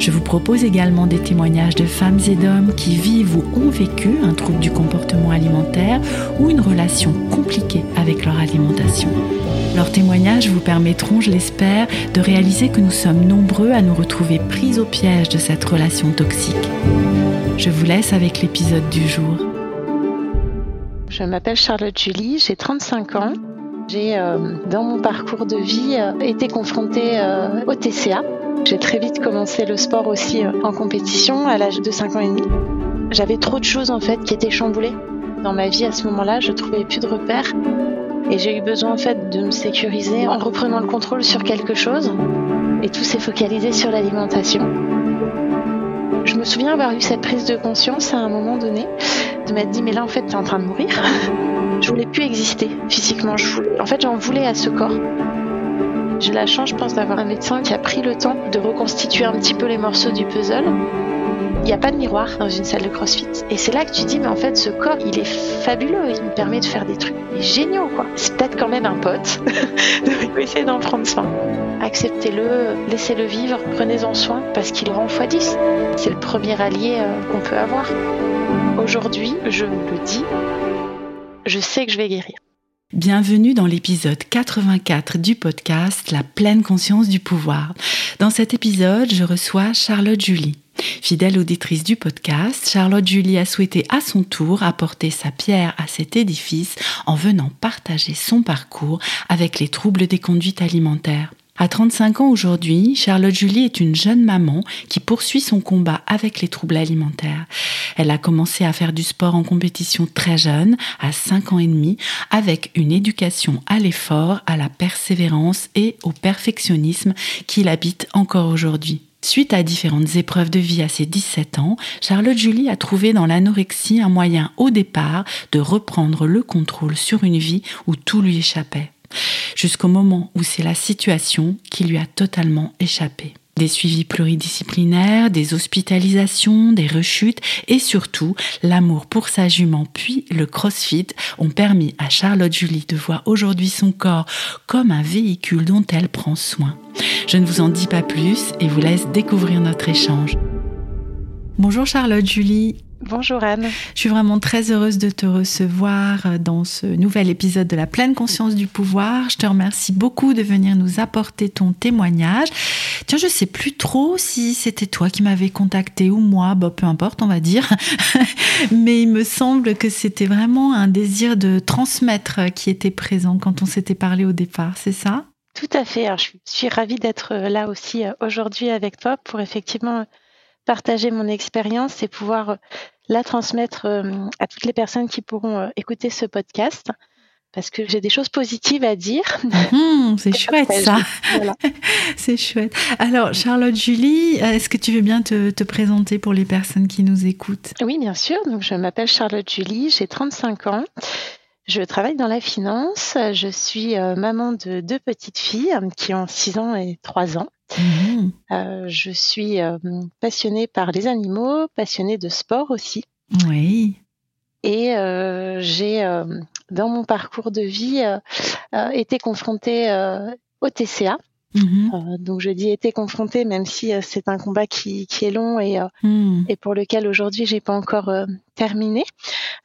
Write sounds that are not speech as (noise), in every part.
Je vous propose également des témoignages de femmes et d'hommes qui vivent ou ont vécu un trouble du comportement alimentaire ou une relation compliquée avec leur alimentation. Leurs témoignages vous permettront, je l'espère, de réaliser que nous sommes nombreux à nous retrouver pris au piège de cette relation toxique. Je vous laisse avec l'épisode du jour. Je m'appelle Charlotte Julie, j'ai 35 ans. J'ai, euh, dans mon parcours de vie, euh, été confrontée euh, au TCA. J'ai très vite commencé le sport aussi en compétition à l'âge de 5 ans et demi. J'avais trop de choses en fait qui étaient chamboulées dans ma vie à ce moment-là. Je trouvais plus de repères et j'ai eu besoin en fait de me sécuriser en reprenant le contrôle sur quelque chose. Et tout s'est focalisé sur l'alimentation. Je me souviens avoir eu cette prise de conscience à un moment donné, de m'être dit mais là en fait t'es en train de mourir. (laughs) Je voulais plus exister physiquement. Je voulais... En fait j'en voulais à ce corps. J'ai la chance, je pense, d'avoir un médecin qui a pris le temps de reconstituer un petit peu les morceaux du puzzle. Il n'y a pas de miroir dans une salle de crossfit. Et c'est là que tu dis, mais en fait, ce corps, il est fabuleux. Il me permet de faire des trucs géniaux, quoi. C'est peut-être quand même un pote. (laughs) Donc, essayer d'en prendre soin. Acceptez-le, laissez-le vivre, prenez-en soin, parce qu'il rend x10. C'est le premier allié euh, qu'on peut avoir. Aujourd'hui, je le dis, je sais que je vais guérir. Bienvenue dans l'épisode 84 du podcast La pleine conscience du pouvoir. Dans cet épisode, je reçois Charlotte Julie. Fidèle auditrice du podcast, Charlotte Julie a souhaité à son tour apporter sa pierre à cet édifice en venant partager son parcours avec les troubles des conduites alimentaires. À 35 ans aujourd'hui, Charlotte Julie est une jeune maman qui poursuit son combat avec les troubles alimentaires. Elle a commencé à faire du sport en compétition très jeune, à 5 ans et demi, avec une éducation à l'effort, à la persévérance et au perfectionnisme qui l'habite encore aujourd'hui. Suite à différentes épreuves de vie à ses 17 ans, Charlotte Julie a trouvé dans l'anorexie un moyen au départ de reprendre le contrôle sur une vie où tout lui échappait jusqu'au moment où c'est la situation qui lui a totalement échappé. Des suivis pluridisciplinaires, des hospitalisations, des rechutes et surtout l'amour pour sa jument puis le crossfit ont permis à Charlotte Julie de voir aujourd'hui son corps comme un véhicule dont elle prend soin. Je ne vous en dis pas plus et vous laisse découvrir notre échange. Bonjour Charlotte Julie. Bonjour Anne. Je suis vraiment très heureuse de te recevoir euh, dans ce nouvel épisode de la pleine conscience du pouvoir. Je te remercie beaucoup de venir nous apporter ton témoignage. Tiens, je sais plus trop si c'était toi qui m'avais contacté ou moi, bah, peu importe, on va dire. (laughs) Mais il me semble que c'était vraiment un désir de transmettre qui était présent quand on s'était parlé au départ, c'est ça? Tout à fait. je suis ravie d'être là aussi euh, aujourd'hui avec toi pour effectivement partager mon expérience et pouvoir euh, la transmettre euh, à toutes les personnes qui pourront euh, écouter ce podcast parce que j'ai des choses positives à dire. Mmh, (laughs) c'est chouette ça. (laughs) c'est chouette. Alors Charlotte Julie, est-ce que tu veux bien te, te, présenter pour les personnes qui nous écoutent? Oui, bien sûr. Donc je m'appelle Charlotte Julie, j'ai 35 ans. Je travaille dans la finance. Je suis maman de deux petites filles qui ont 6 ans et 3 ans. Mmh. Euh, je suis euh, passionnée par les animaux, passionnée de sport aussi. Oui. Et euh, j'ai, dans mon parcours de vie, été confrontée au TCA. Mmh. donc je dis été confrontée, même si c'est un combat qui, qui est long et, mmh. et pour lequel aujourd'hui j'ai pas encore terminé.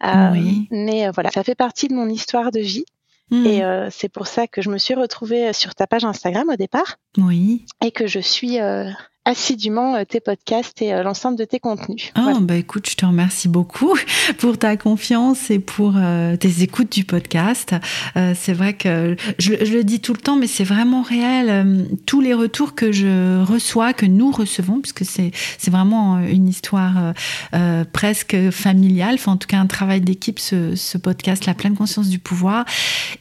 Oui. Mais voilà, ça fait partie de mon histoire de vie. Hmm. Et euh, c'est pour ça que je me suis retrouvée sur ta page Instagram au départ. Oui. Et que je suis euh, assidûment euh, tes podcasts et euh, l'ensemble de tes contenus. Oh, bah écoute, je te remercie beaucoup (laughs) pour ta confiance et pour euh, tes écoutes du podcast. c'est vrai que je, le dis tout le temps, mais c'est vraiment réel. tous les retours que je reçois, que nous recevons, puisque c'est c'est vraiment une histoire presque familiale, enfin en tout cas un travail d'équipe, ce, ce, podcast, la pleine conscience du pouvoir,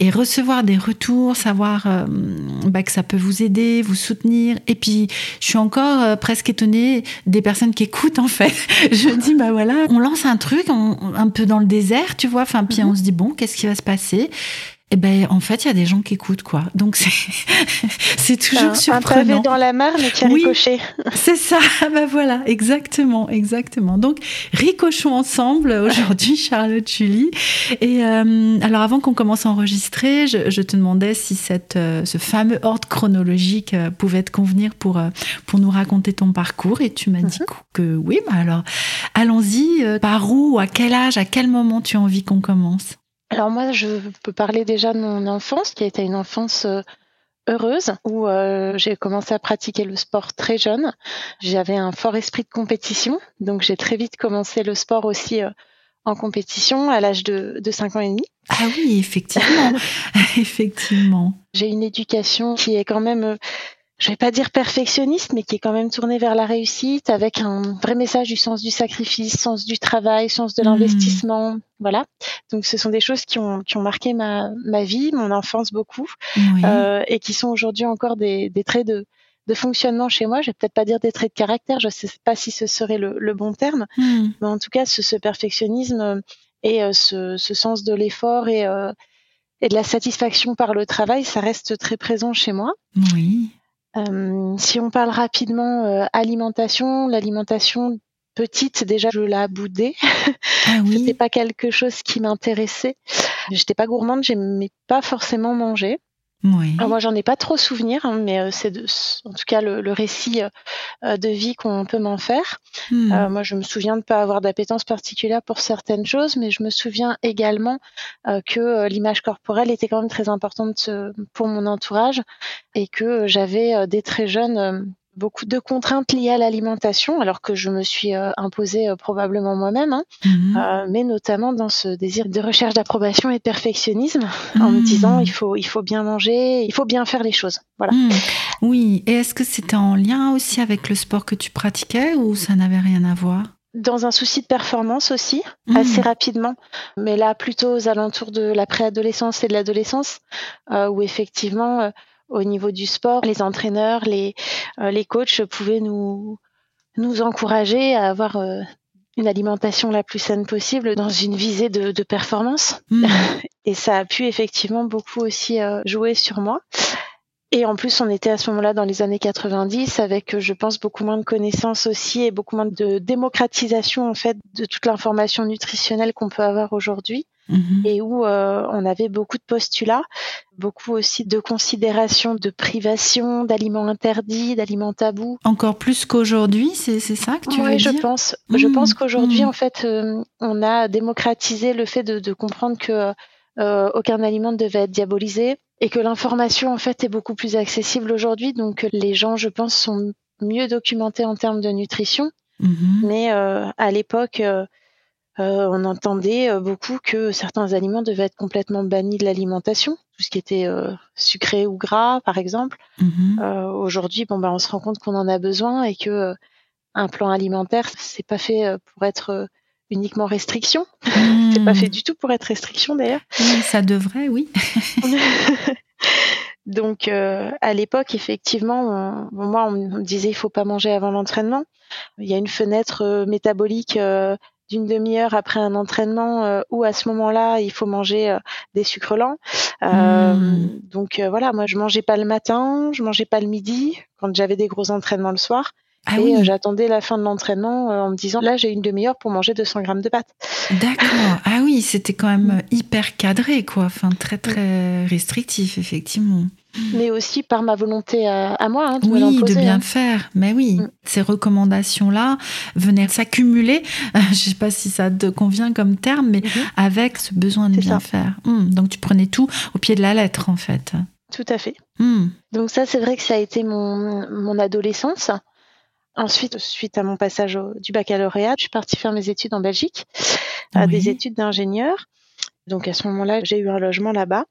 et recevoir des retours, savoir bah, que ça peut vous aider, vous soutenir. Et puis je suis encore toujours presque étonnée des personnes qui écoutent en fait. (laughs) Je me dis bah voilà, on lance un truc un peu dans le désert, tu vois. Enfin puis mhm. on se dit bon, qu'est-ce qui va se passer? Eh ben, en fait, il y a des gens qui écoutent, quoi. Donc, c'est (laughs) toujours un, surprenant. Un dans la mare, mais qui a oui, C'est ça. (laughs) Ben voilà, exactement, exactement. Donc, ricochons ensemble (laughs) aujourd'hui, Charlotte Julie. Et euh, alors, avant qu'on commence à enregistrer, je, te demandais si cette, euh, ce fameux ordre chronologique euh, pouvait te convenir pour, pour nous raconter ton parcours. Et tu m'as dit mhm. que oui. Ben alors, allons-y. par où, à quel âge, à quel moment tu as envie qu'on commence? Alors moi, je peux parler déjà de mon enfance, qui a été une enfance euh, heureuse, où euh, j'ai commencé à pratiquer le sport très jeune. J'avais un fort esprit de compétition, donc j'ai très vite commencé le sport aussi euh, en compétition à l'âge de, de 5 ans et demi. Ah oui, effectivement, (laughs) effectivement. J'ai une éducation qui est quand même je vais pas dire perfectionniste, mais qui est quand même tourné vers la réussite, avec un vrai message du sens du sacrifice, sens du travail, sens de hmm. l'investissement. Voilà. Donc, ce sont des choses qui ont, qui ont marqué ma, ma vie, mon enfance beaucoup, euh, et qui sont aujourd'hui encore des, des traits de, de fonctionnement chez moi. Je vais peut-être pas dire des traits de caractère, je sais pas si ce serait le, le bon terme, hmm. mais en tout cas, ce, ce perfectionnisme et euh, ce, ce, sens de l'effort et, euh, et de la satisfaction par le travail, ça reste très présent chez moi. Oui. Euh, si on parle rapidement euh, alimentation, l'alimentation petite déjà je la boudais. (laughs) Ah oui. C'était pas quelque chose qui m'intéressait. J'étais pas gourmande, j'aimais pas forcément manger. Oui. Alors moi, j'en ai pas trop souvenir, hein, mais euh, c'est en tout cas le, récit euh, de vie qu'on peut m'en faire. Hmm. Euh, moi, je me souviens de pas avoir d'appétence particulière pour certaines choses, mais je me souviens également que l'image corporelle était quand même très importante pour mon entourage et que j'avais dès très jeune beaucoup de contraintes liées à l'alimentation, alors que je me suis euh, imposée euh, probablement moi-même, hein, mhm. euh, mais notamment dans ce désir de recherche d'approbation et de perfectionnisme, en me disant mhm. il faut, il faut bien manger, il faut bien faire les choses. Voilà. Mhm. Oui, et est-ce que c'était en lien aussi avec le sport que tu pratiquais ou ça n'avait rien à voir? Dans un souci de performance aussi, assez rapidement, mais là plutôt aux alentours de la préadolescence et de l'adolescence, où effectivement au niveau du sport, les entraîneurs, les, euh, les coachs pouvaient nous, nous encourager à avoir euh, une alimentation la plus saine possible dans une visée de, de performance. Mmh. (laughs) Et ça a pu effectivement beaucoup aussi euh, jouer sur moi. Et en plus, on était à ce moment-là dans les années 90 avec, je pense, beaucoup moins de connaissances aussi et beaucoup moins de démocratisation en fait de toute l'information nutritionnelle qu'on peut avoir aujourd'hui. Mhm. et où euh, on avait beaucoup de postulats, beaucoup aussi de considérations de privation, d'aliments interdits, d'aliments tabous. Encore plus qu'aujourd'hui, c'est ça que tu veux dire Oui, je pense. Je pense qu'aujourd'hui, mhm. en fait, euh, on a démocratisé le fait de, de comprendre que euh, aucun aliment ne devait être diabolisé et que l'information, en fait, est beaucoup plus accessible aujourd'hui. Donc, les gens, je pense, sont mieux documentés en termes de nutrition. Mais à l'époque, euh, on entendait euh, beaucoup que certains aliments devaient être complètement bannis de l'alimentation, tout ce qui était euh, sucré ou gras, par exemple. Mhm. Aujourd'hui, bon, bah, on se rend compte qu'on en a besoin et que un plan alimentaire, c'est pas fait pour être uniquement restriction. (laughs) c'est pas mhm. fait du tout pour être restriction d'ailleurs. ça devrait, oui. (laughs) Donc à l'époque, effectivement, moi on me disait il faut pas manger avant l'entraînement. Il y a une fenêtre métabolique d'une demi-heure après un entraînement euh, où à ce moment-là il faut manger euh, des sucres lents. Euh, hmm. Donc voilà, moi je mangeais pas le matin, je mangeais pas le midi quand j'avais des gros entraînements le soir. Ah et j'attendais la fin de l'entraînement en me disant là j'ai une demi-heure pour manger 200 grammes de pâtes. D'accord. Ah oui, c'était quand même (laughs) hyper cadré quoi, enfin très très restrictif effectivement mais aussi par ma volonté à, moi hein, de oui, de bien hein. faire. Mais oui, mm. ces recommandations-là venaient s'accumuler. (laughs) je ne sais pas si ça te convient comme terme, mais mm-hmm. avec ce besoin de bien faire. Mm. Donc tu prenais tout au pied de la lettre en fait. Tout à fait. Mm. Donc ça, c'est vrai que ça a été mon, mon adolescence. Ensuite, suite à mon passage du baccalauréat, je suis partie faire mes études en Belgique, à des études d'ingénieur. Donc à ce moment-là, j'ai eu un logement là-bas.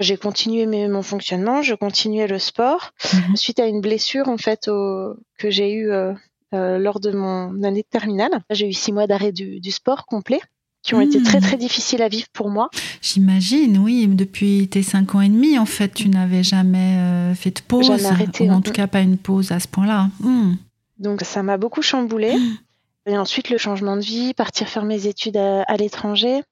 J'ai continué mon fonctionnement, je continuais le sport. Mhm. Suite à une blessure en fait que j'ai eue euh, euh, lors de mon année de terminale, j'ai eu six mois d'arrêt du, sport complet qui ont été très hmm. très difficiles à vivre pour moi. J'imagine, oui. Depuis tes cinq ans et demi, en fait, tu n'avais jamais euh, fait de pause. Jamais arrêté. Ou en tout cas, pas une pause à ce point-là. Hmm. Donc ça m'a beaucoup chamboulé. Mmh. Et ensuite le changement de vie, partir faire mes études à, l'étranger,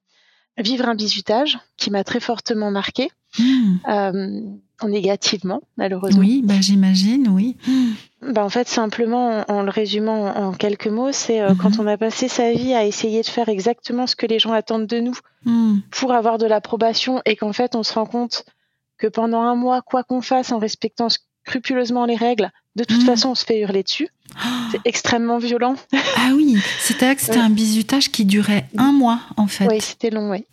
vivre un bizutage qui m'a très fortement marqué. Mmh. Euh, négativement, malheureusement. Oui, bah, j'imagine, oui. Bah, en fait, simplement, en, le résumant en, quelques mots, c'est euh, quand mhm. on a passé sa vie à essayer de faire exactement ce que les gens attendent de nous hmm. pour avoir de l'approbation et qu'en fait, on se rend compte que pendant un mois, quoi qu'on fasse en respectant scrupuleusement les règles, de toute hmm. façon, on se fait hurler dessus. C'est extrêmement violent. Ah oui, c'était un bizutage qui durait un mois, en fait. Oui, c'était long, oui.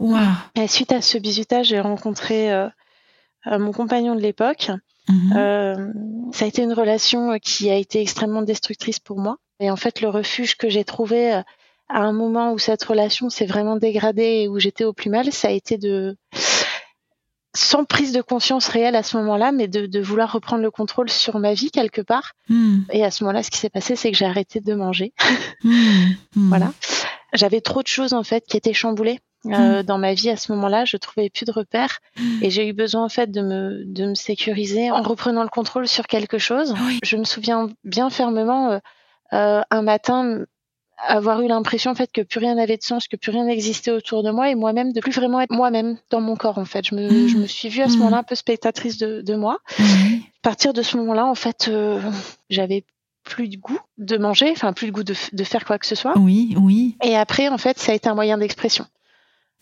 Et suite à ce bizutage, j'ai rencontré euh, euh, mon compagnon de l'époque. Mhm. Euh, ça a été une relation qui a été extrêmement destructrice pour moi. Et en fait, le refuge que j'ai trouvé à un moment où cette relation s'est vraiment dégradée et où j'étais au plus mal, ça a été de sans prise de conscience réelle à ce moment-là, mais de, vouloir reprendre le contrôle sur ma vie quelque part. Hmm. Et à ce moment-là, ce qui s'est passé, c'est que j'ai arrêté de manger. (laughs) Hmm. Hmm. voilà. J'avais trop de choses en fait qui étaient chamboulées. Euh, dans ma vie à ce moment-là. Je trouvais plus de repères et j'ai eu besoin en fait de me de me sécuriser en reprenant le contrôle sur quelque chose. Je me souviens bien fermement euh, euh, un matin avoir eu l'impression en fait que plus rien n'avait de sens, que plus rien n'existait autour de moi et moi-même de plus vraiment être moi-même dans mon corps en fait. Je me, mm. je me suis vue à ce moment-là un peu spectatrice de, de moi. À partir de ce moment-là en fait, euh, j'avais plus de goût de manger, enfin plus de goût de, de, faire quoi que ce soit. Oui, oui. Et après en fait, ça a été un moyen d'expression.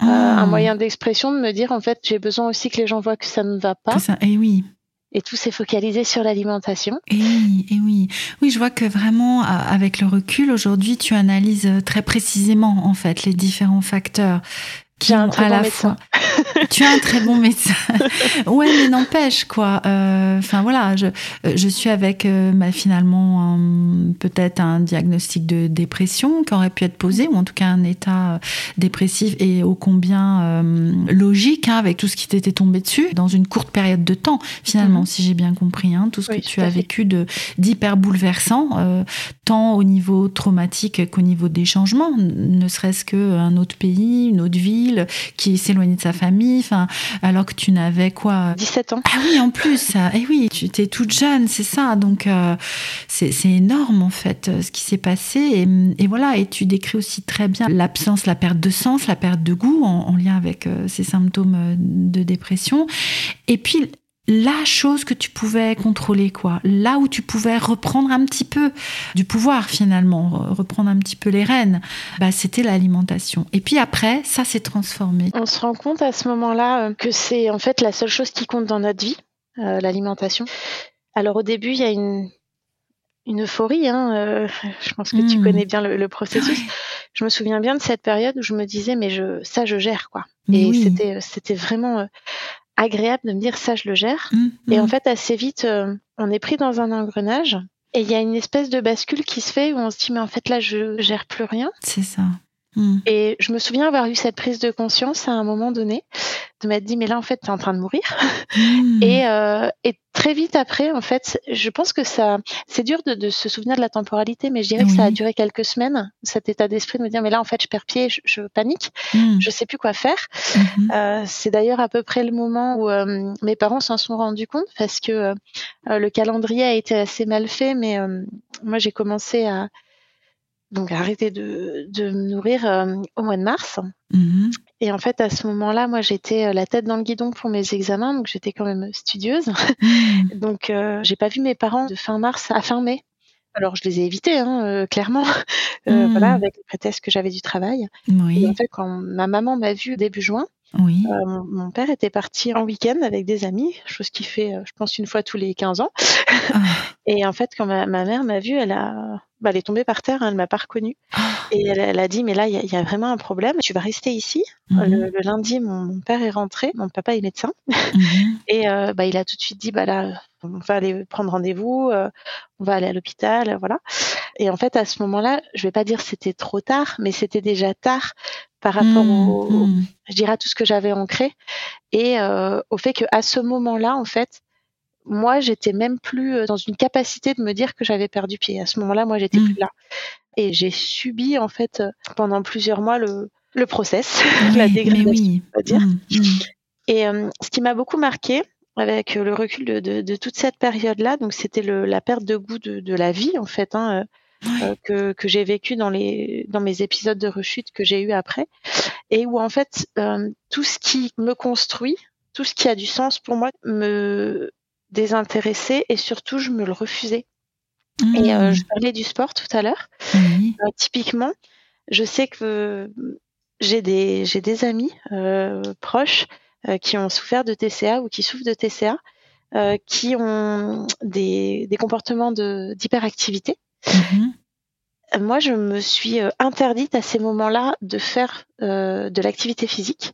Euh, un ah. moyen d'expression de me dire en fait j'ai besoin aussi que les gens voient que ça ne va pas. et eh oui. Et tout s'est focalisé sur l'alimentation. Et oui, et oui. Oui, je vois que vraiment, avec le recul, aujourd'hui, tu analyses très précisément, en fait, les différents facteurs qui ont à la fois (laughs) tu as un très bon médecin. (laughs) ouais, mais n'empêche quoi. Euh, enfin voilà, je, je suis avec euh, bah, finalement peut-être un diagnostic de dépression qui aurait pu être posé, ou en tout cas un état euh, dépressif et ô combien logique hein, avec tout ce qui t'était tombé dessus dans une courte période de temps. Finalement, mhm. si j'ai bien compris, hein, tout ce que tu as vécu de d'hyper bouleversant, tant au niveau traumatique qu'au niveau des changements, ne serait-ce qu'un autre pays, une autre ville qui s'éloignait de sa famille enfin, alors que tu n'avais quoi 17 ans. Ah oui, en plus, eh oui, tu étais toute jeune, c'est ça. Donc, euh, c'est énorme, en fait, euh, ce qui s'est passé. Et, voilà, et tu décris aussi très bien l'absence, la perte de sens, la perte de goût en, lien avec euh, ces symptômes de dépression. Et puis, la chose que tu pouvais contrôler, quoi. Là où tu pouvais reprendre un petit peu du pouvoir, finalement, reprendre un petit peu les rênes, bah, c'était l'alimentation. Et puis après, ça s'est transformé. On se rend compte à ce moment-là euh, que c'est en fait la seule chose qui compte dans notre vie, euh, l'alimentation. Alors au début, il y a une, une euphorie. Hein, euh, je pense que tu hmm. connais bien le, processus. Je me souviens bien de cette période où je me disais, mais je, ça, je gère quoi. Et c'était, c'était vraiment agréable de me dire ça, je le gère. Mmh, et en mmh. fait, assez vite, euh, on est pris dans un engrenage. Et il y a une espèce de bascule qui se fait où on se dit, mais en fait, là, je gère plus rien. C'est ça. Mmh. Et je me souviens avoir eu cette prise de conscience à un moment donné, de m'être dit, mais là, en fait, tu es en train de mourir. et, euh, et très vite après, en fait, je pense que ça, c'est dur de, se souvenir de la temporalité, mais je dirais que ça a duré quelques semaines, cet état d'esprit de me dire, mais là, en fait, je perds pied, je, panique, hmm. je sais plus quoi faire. Mhm. Euh, c'est d'ailleurs à peu près le moment où euh, mes parents s'en sont rendus compte parce que le calendrier a été assez mal fait, mais moi, j'ai commencé à donc arrêter de, de me nourrir au mois de mars. Mhm. Et en fait, à ce moment-là, moi, j'étais euh, la tête dans le guidon pour mes examens, donc j'étais quand même studieuse. Mmh. (laughs) donc, euh, j'ai pas vu mes parents de fin mars à fin mai. Alors, je les ai évités, hein, euh, clairement, (laughs) euh, mmh. voilà, avec le prétexte que j'avais du travail. Oui. Et en fait, quand ma maman m'a vue début juin, oui. Euh, mon, père était parti en week-end avec des amis, chose qu'il fait, je pense, une fois tous les 15 ans. Ah. (laughs) Et en fait, quand ma, ma mère m'a vue, elle a, bah, elle est tombée par terre, hein, elle m'a pas reconnue. Ah. Et elle, elle, a dit, mais là, il y, y, a vraiment un problème. Tu vas rester ici. Mhm. Le, le, lundi, mon, mon, père est rentré. Mon papa est médecin. Mhm. Et euh, bah, il a tout de suite dit, bah là, on va aller prendre rendez-vous, euh, on va aller à l'hôpital, voilà. Et en fait, à ce moment-là, je vais pas dire c'était trop tard, mais c'était déjà tard par rapport mhm. au, je dirais, à tout ce que j'avais ancré et euh, au fait que à ce moment-là, en fait, moi, j'étais même plus euh, dans une capacité de me dire que j'avais perdu pied. À ce moment-là, moi, j'étais plus mm. là. Et j'ai subi, en fait, euh, pendant plusieurs mois, le, le process, (laughs) la dégradation, on va dire. Mm, mm. Et euh, ce qui m'a beaucoup marqué, avec le recul de, toute cette période-là. Donc c'était la perte de goût de, la vie en fait. Hein, que, j'ai vécu dans les dans mes épisodes de rechute que j'ai eu après et où en fait tout ce qui me construit tout ce qui a du sens pour moi me désintéressait et surtout je me le refusais. Et euh, je mmh. parlais du sport tout à l'heure. Euh, typiquement, je sais que j'ai des, j'ai des amis euh, proches qui ont souffert de TCA ou qui souffrent de TCA, qui ont des, des comportements de, d'hyperactivité. Mmh. Moi, je me suis interdite à ces moments-là de faire de l'activité physique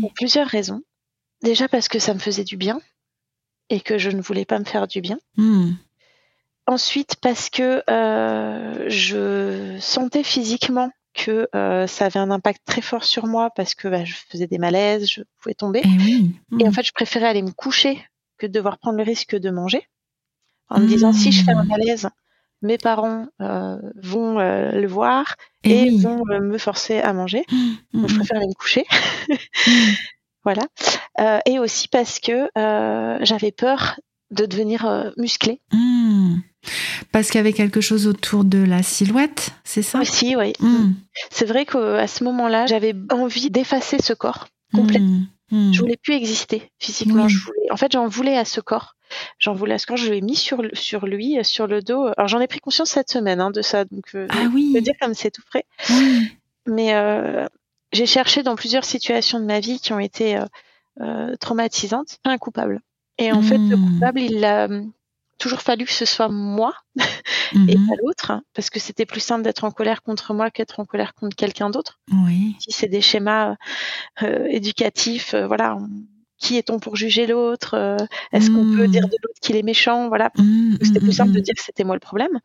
pour plusieurs raisons. Déjà parce que ça me faisait du bien et que je ne voulais pas me faire du bien. Hmm. Ensuite parce que euh, je sentais physiquement que euh, ça avait un impact très fort sur moi parce que bah, je faisais des malaises, je pouvais tomber. Eh et, en hmm. fait, je préférais aller me coucher que de devoir prendre le risque de manger. En me disant, si je fais un hmm. malaise, mes parents euh, vont le voir eh et, vont me forcer à manger. Donc, je préfère aller me coucher. Voilà. Euh, et aussi parce que euh, j'avais peur de devenir euh, musclée. Hmm. Parce qu'il y avait quelque chose autour de la silhouette, c'est ça? Aussi, oui. Hmm. C'est vrai qu'à ce moment-là, j'avais envie d'effacer ce corps complet. Hmm. Je voulais plus exister physiquement. Je voulais... En fait, j'en voulais à ce corps. J'en voulais à ce corps. Je l'ai mis sur, sur lui, sur le dos. Alors, j'en ai pris conscience cette semaine hein, de ça. Donc, ah oui. Je veux dire comme c'est tout frais. Mais j'ai cherché dans plusieurs situations de ma vie qui ont été euh, euh traumatisantes un coupable. Et en fait, le hmm. coupable, il a euh, toujours fallu que ce soit moi (laughs) et mhm. pas l'autre, parce que c'était plus simple d'être en colère contre moi qu'être en colère contre quelqu'un d'autre. Oui. Si c'est des schémas euh, éducatifs, voilà. qui est-on pour juger l'autre Est-ce qu'on peut hmm. dire de l'autre qu'il est méchant Voilà. Hmm, c'était plus simple de dire que c'était moi le problème.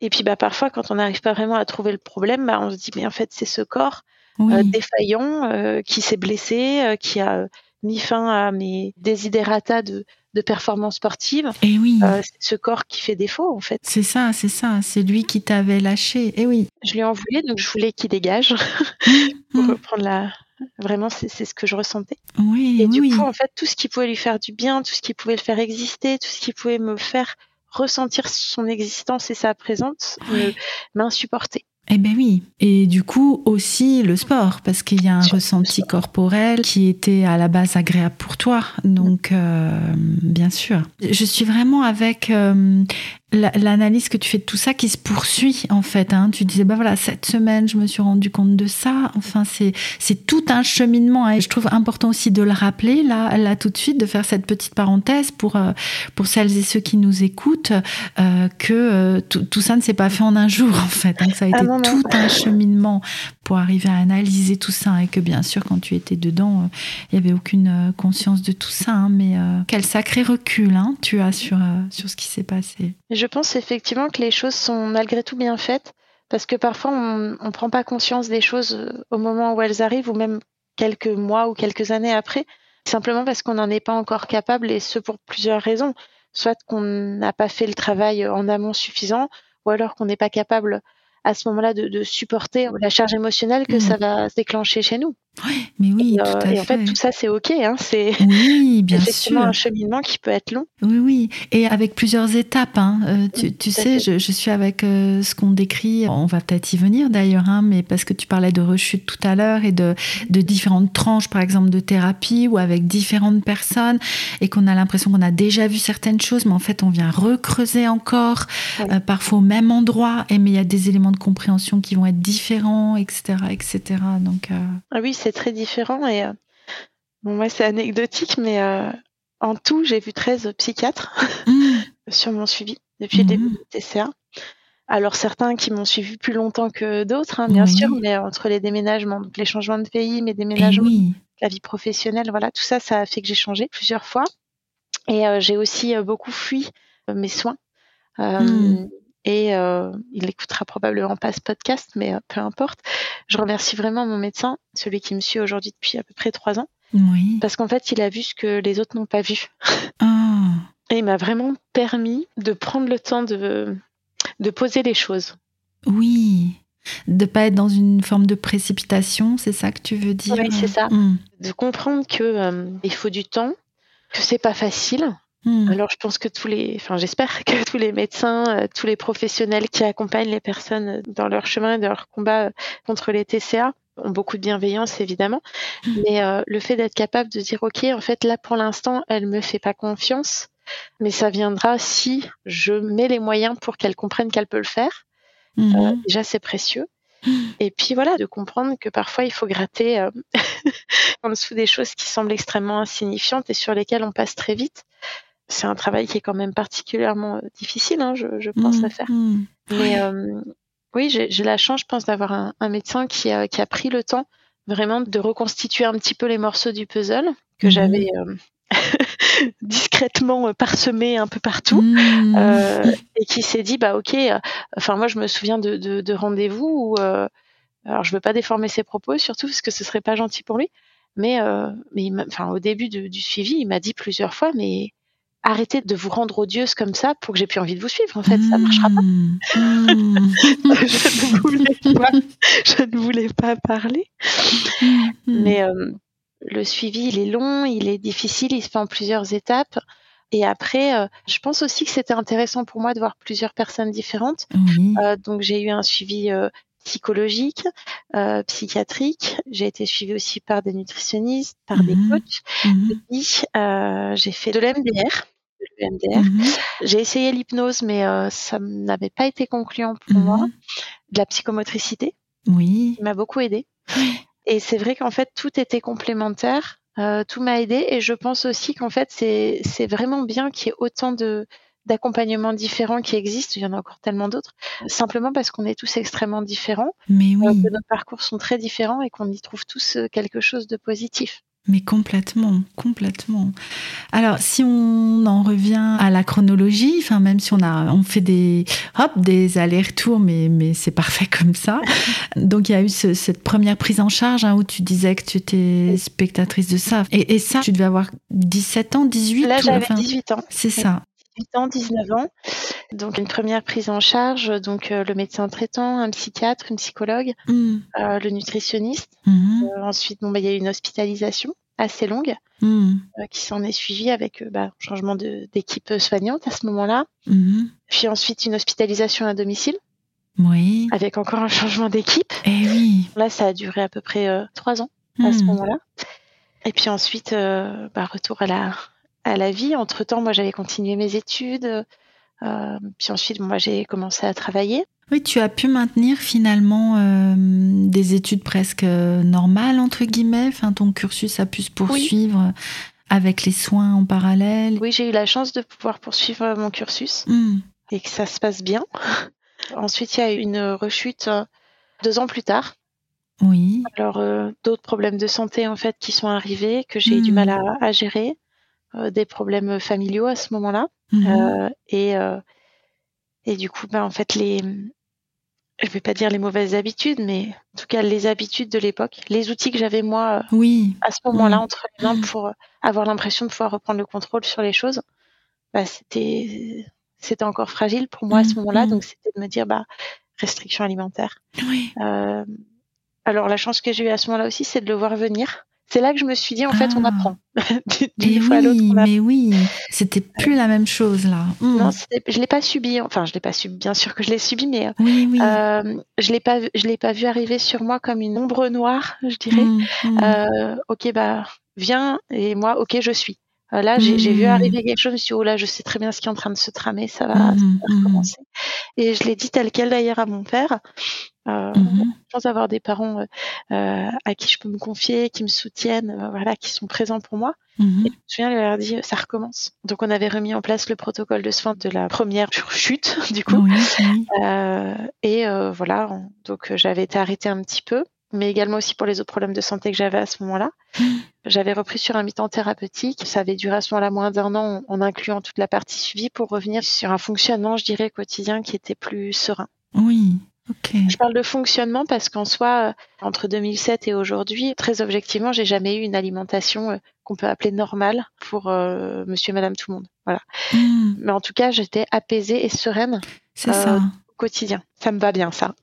Et puis bah parfois, quand on n'arrive pas vraiment à trouver le problème, bah, on se dit mais en fait c'est ce corps euh, défaillant, euh, qui s'est blessé, euh, qui a mis fin à mes desiderata de, de performance sportive. Et oui. c'est ce corps qui fait défaut, en fait. C'est ça, c'est ça. C'est lui qui t'avait lâché. Et oui. Je lui en voulais, donc je voulais qu'il dégage. (laughs) Pour reprendre la. Vraiment, c'est ce que je ressentais. Oui, Et du coup, en fait, tout ce qui pouvait lui faire du bien, tout ce qui pouvait le faire exister, tout ce qui pouvait me faire ressentir son existence et sa présence, m'insupportait. Eh ben oui. Et du coup aussi le sport, parce qu'il y a un ressenti corporel qui était à la base agréable pour toi. Donc, euh, bien sûr. Je suis vraiment avec euh, l'analyse que tu fais de tout ça qui se poursuit en fait. Hein. Tu disais bah voilà cette semaine je me suis rendu compte de ça. Enfin c'est c'est tout un cheminement et je trouve important aussi de le rappeler là là tout de suite de faire cette petite parenthèse pour euh, pour celles et ceux qui nous écoutent euh, que euh, tout, ça ne s'est pas fait en un jour en fait. Hein. Ça a ah été tout un cheminement pour arriver à analyser tout ça et que bien sûr quand tu étais dedans il n'y avait aucune conscience de tout ça. Hein. mais quel sacré recul hein, tu as sur sur ce qui s'est passé je pense effectivement que les choses sont malgré tout bien faites parce que parfois on ne prend pas conscience des choses euh, au moment où elles arrivent ou même quelques mois ou quelques années après, simplement parce qu'on n'en est pas encore capable et ce pour plusieurs raisons. Soit qu'on n'a pas fait le travail en amont suffisant ou alors qu'on n'est pas capable à ce moment-là de, supporter la charge émotionnelle que mmh. ça va déclencher chez nous. Oui, mais oui, et, tout à et en fait, tout ça, c'est OK. Hein, c'est oui, bien (laughs) effectivement un cheminement qui peut être long. Oui, oui. Et avec plusieurs étapes. Hein. Euh, tu, tu sais, je, je, suis avec euh, ce qu'on décrit. On va peut-être y venir d'ailleurs, hein, mais parce que tu parlais de rechute tout à l'heure et de, de différentes tranches, par exemple, de thérapie ou avec différentes personnes et qu'on a l'impression qu'on a déjà vu certaines choses, mais en fait, on vient recreuser encore, euh, parfois au même endroit. Et mais il y a des éléments de compréhension qui vont être différents, etc., etc. Donc, ah oui, c'est très différent et euh, bon, moi c'est anecdotique, mais euh, en tout, j'ai vu 13 psychiatres (laughs) mmh. sur mon suivi depuis le début mmh. du TCA. Alors certains qui m'ont suivi plus longtemps que d'autres, hein, bien sûr, mais entre les déménagements, donc les changements de pays, mes déménagements, eh la vie professionnelle, voilà, tout ça, ça a fait que j'ai changé plusieurs fois. Et euh, j'ai aussi beaucoup fui mes soins. Mmh et euh, il écoutera probablement pas ce podcast, mais euh, peu importe. Je remercie vraiment mon médecin, celui qui me suit aujourd'hui depuis à peu près trois ans, oui. parce qu'en fait, il a vu ce que les autres n'ont pas vu. Ah. Et il m'a vraiment permis de prendre le temps de, de poser les choses. Oui. De pas être dans une forme de précipitation, c'est ça que tu veux dire? Oui, c'est ça. Hmm. De comprendre que euh, il faut du temps que c'est pas facile. Hmm. Alors je pense que tous les, enfin j'espère que tous les médecins, euh, tous les professionnels qui accompagnent les personnes dans leur chemin et dans leur combat euh, contre les TCA ont beaucoup de bienveillance évidemment, Hmm. mais euh, le fait d'être capable de dire ok en fait là pour l'instant elle me fait pas confiance, mais ça viendra si je mets les moyens pour qu'elle comprenne qu'elle peut le faire. Euh, déjà c'est précieux. Et puis voilà, de comprendre que parfois il faut gratter euh, (laughs) en dessous des choses qui semblent extrêmement insignifiantes et sur lesquelles on passe très vite. C'est un travail qui est quand même particulièrement difficile, hein, je, je pense, à faire. Mhm. Mais euh, oui, j'ai la chance, je pense, d'avoir un, un médecin qui a, qui a pris le temps vraiment de reconstituer un petit peu les morceaux du puzzle que Mhm. j'avais euh, (laughs) discrètement euh, parsemés un peu partout. Euh, et qui s'est dit bah ok enfin moi je me souviens de, de, de rendez-vous où alors je veux pas déformer ses propos surtout parce que ce serait pas gentil pour lui mais mais enfin au début de- du suivi il m'a dit plusieurs fois mais arrêtez de vous rendre odieuse comme ça pour que j'ai plus envie de vous suivre en fait ça marchera pas. Mhm. (laughs) je ne voulais pas je ne voulais pas parler Mhm. mais euh, le suivi, il est long, il est difficile, il se fait en plusieurs étapes. Et après, euh, je pense aussi que c'était intéressant pour moi de voir plusieurs personnes différentes. Euh, donc j'ai eu un suivi euh, psychologique, euh, psychiatrique. J'ai été suivie aussi par des nutritionnistes, par des Mhm. coachs. Puis, euh, j'ai fait de l'MDR. Mhm. J'ai essayé l'hypnose, mais euh, ça n'avait pas été concluant pour moi. Mhm. De la psychomotricité, Oui. qui m'a beaucoup aidée. Et c'est vrai qu'en fait, tout était complémentaire. Euh, tout m'a aidé et je pense aussi qu'en fait c'est vraiment bien qu'il y ait autant de d'accompagnements différents qui existent. Il y en a encore tellement d'autres. Simplement parce qu'on est tous extrêmement différents, Mais euh, oui. que nos parcours sont très différents et qu'on y trouve tous quelque chose de positif. Mais complètement, complètement. Alors, si on en revient à la chronologie, enfin même si on a, on fait des, hop, des allers-retours, mais mais c'est parfait (laughs) comme ça. Donc il y a eu ce- cette première prise en charge hein, où tu disais que tu étais spectatrice de ça. Et, et ça, tu devais avoir 17 ans, 18 Là, j'avais enfin, 18 ans. C'est ça. 18 ans, 19 ans. Donc une première prise en charge, donc euh, le médecin traitant, un psychiatre, une psychologue, Mm. euh, le nutritionniste. Mhm. Euh, ensuite, bon, bah, il y a eu une hospitalisation assez longue Mm. euh, qui s'en est suivie avec euh, bah, changement de- d'équipe soignante à ce moment-là. Puis ensuite une hospitalisation à domicile Oui. avec encore un changement d'équipe. Eh oui. Là, ça a duré à peu près euh, trois ans à ce moment-là. Et puis ensuite, bah, retour à la, à la vie. Entre-temps, moi, j'avais continué mes études. Euh, puis ensuite, moi, j'ai commencé à travailler. Oui, tu as pu maintenir finalement euh, des études presque euh, normales, entre guillemets. Enfin, ton cursus a pu se poursuivre avec les soins en parallèle. Oui, j'ai eu la chance de pouvoir poursuivre mon cursus Mm. et que ça se passe bien. (laughs) Ensuite, il y a eu une rechute deux ans plus tard. Oui. Alors, euh, d'autres problèmes de santé, en fait, qui sont arrivés, que j'ai eu du Mm. mal à, à gérer. Euh, des problèmes familiaux à ce moment-là. Mhm. Euh, et, euh, et du coup, ben, en fait, les, je vais pas dire les mauvaises habitudes, mais en tout cas, les habitudes de l'époque, les outils que j'avais moi Oui. à ce moment-là entre les mains pour euh, avoir l'impression de pouvoir reprendre le contrôle sur les choses, bah, c'était, c'était encore fragile pour moi à ce moment-là. mm. Donc, c'était de me dire, bah, restriction alimentaire. Oui. Euh, alors, la chance que j'ai eue à ce moment-là aussi, c'est de le voir venir. C'est là que je me suis dit, en fait, on Ah. apprend. (laughs) D'une fois à l'autre, oui, on apprend. mais oui, c'était plus la même chose là. Mm. Non, je l'ai pas subi. Enfin, je l'ai pas subi. Bien sûr que je l'ai subi, mais euh, oui, oui. euh, je l'ai pas, je l'ai pas vu arriver sur moi comme une ombre noire, je dirais. Mm, mm. Euh, ok, bah viens et moi, ok, je suis. Là, j'ai vu arriver quelque chose. Je me suis dit, oh là, je sais très bien ce qui est en train de se tramer. Ça va, ça va recommencer. Et je l'ai dit tel quel d'ailleurs à mon père. Euh, Mhm. Je pense avoir des parents euh, euh, à qui je peux me confier, qui me soutiennent, euh, voilà, qui sont présents pour moi. Mhm. Et je me souviens, il leur dit, ça recommence. Donc, on avait remis en place le protocole de soins de la première (laughs) chute, du coup. Oui, et voilà, on- donc j'avais été arrêtée un petit peu, mais également aussi pour les autres problèmes de santé que j'avais à ce moment-là. J'avais repris sur un mi-temps thérapeutique. Ça avait duré à ce moment-là moins d'un an, en incluant toute la partie suivie, pour revenir sur un fonctionnement, je dirais, quotidien qui était plus serein. Oui. Je parle de fonctionnement parce qu'en soi, euh, entre 2007 et aujourd'hui, très objectivement, j'ai jamais eu une alimentation euh, qu'on peut appeler normale pour euh, monsieur et madame tout le monde. Voilà. Mm. Mais en tout cas, j'étais apaisée et sereine C'est Euh, ça. Ça me va bien, ça.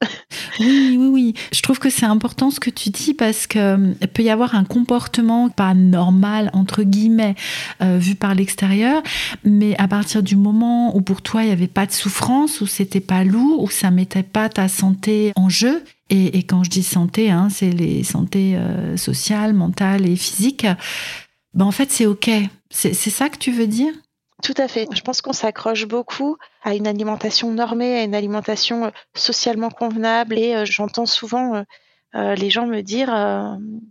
Oui, oui, oui. Je trouve que c'est important ce que tu dis parce que euh, peut y avoir un comportement pas normal entre guillemets euh, vu par l'extérieur, mais à partir du moment où pour toi il n'y avait pas de souffrance, où c'était pas lourd, où ça mettait pas ta santé en jeu. Et, quand je dis santé, hein, c'est les santé euh, sociales, mentales et physiques. Ben en fait, c'est ok. C'est ça que tu veux dire? Tout à fait. Je pense qu'on s'accroche beaucoup à une alimentation normée, à une alimentation euh, socialement convenable. Et euh, j'entends souvent euh, les gens me dire,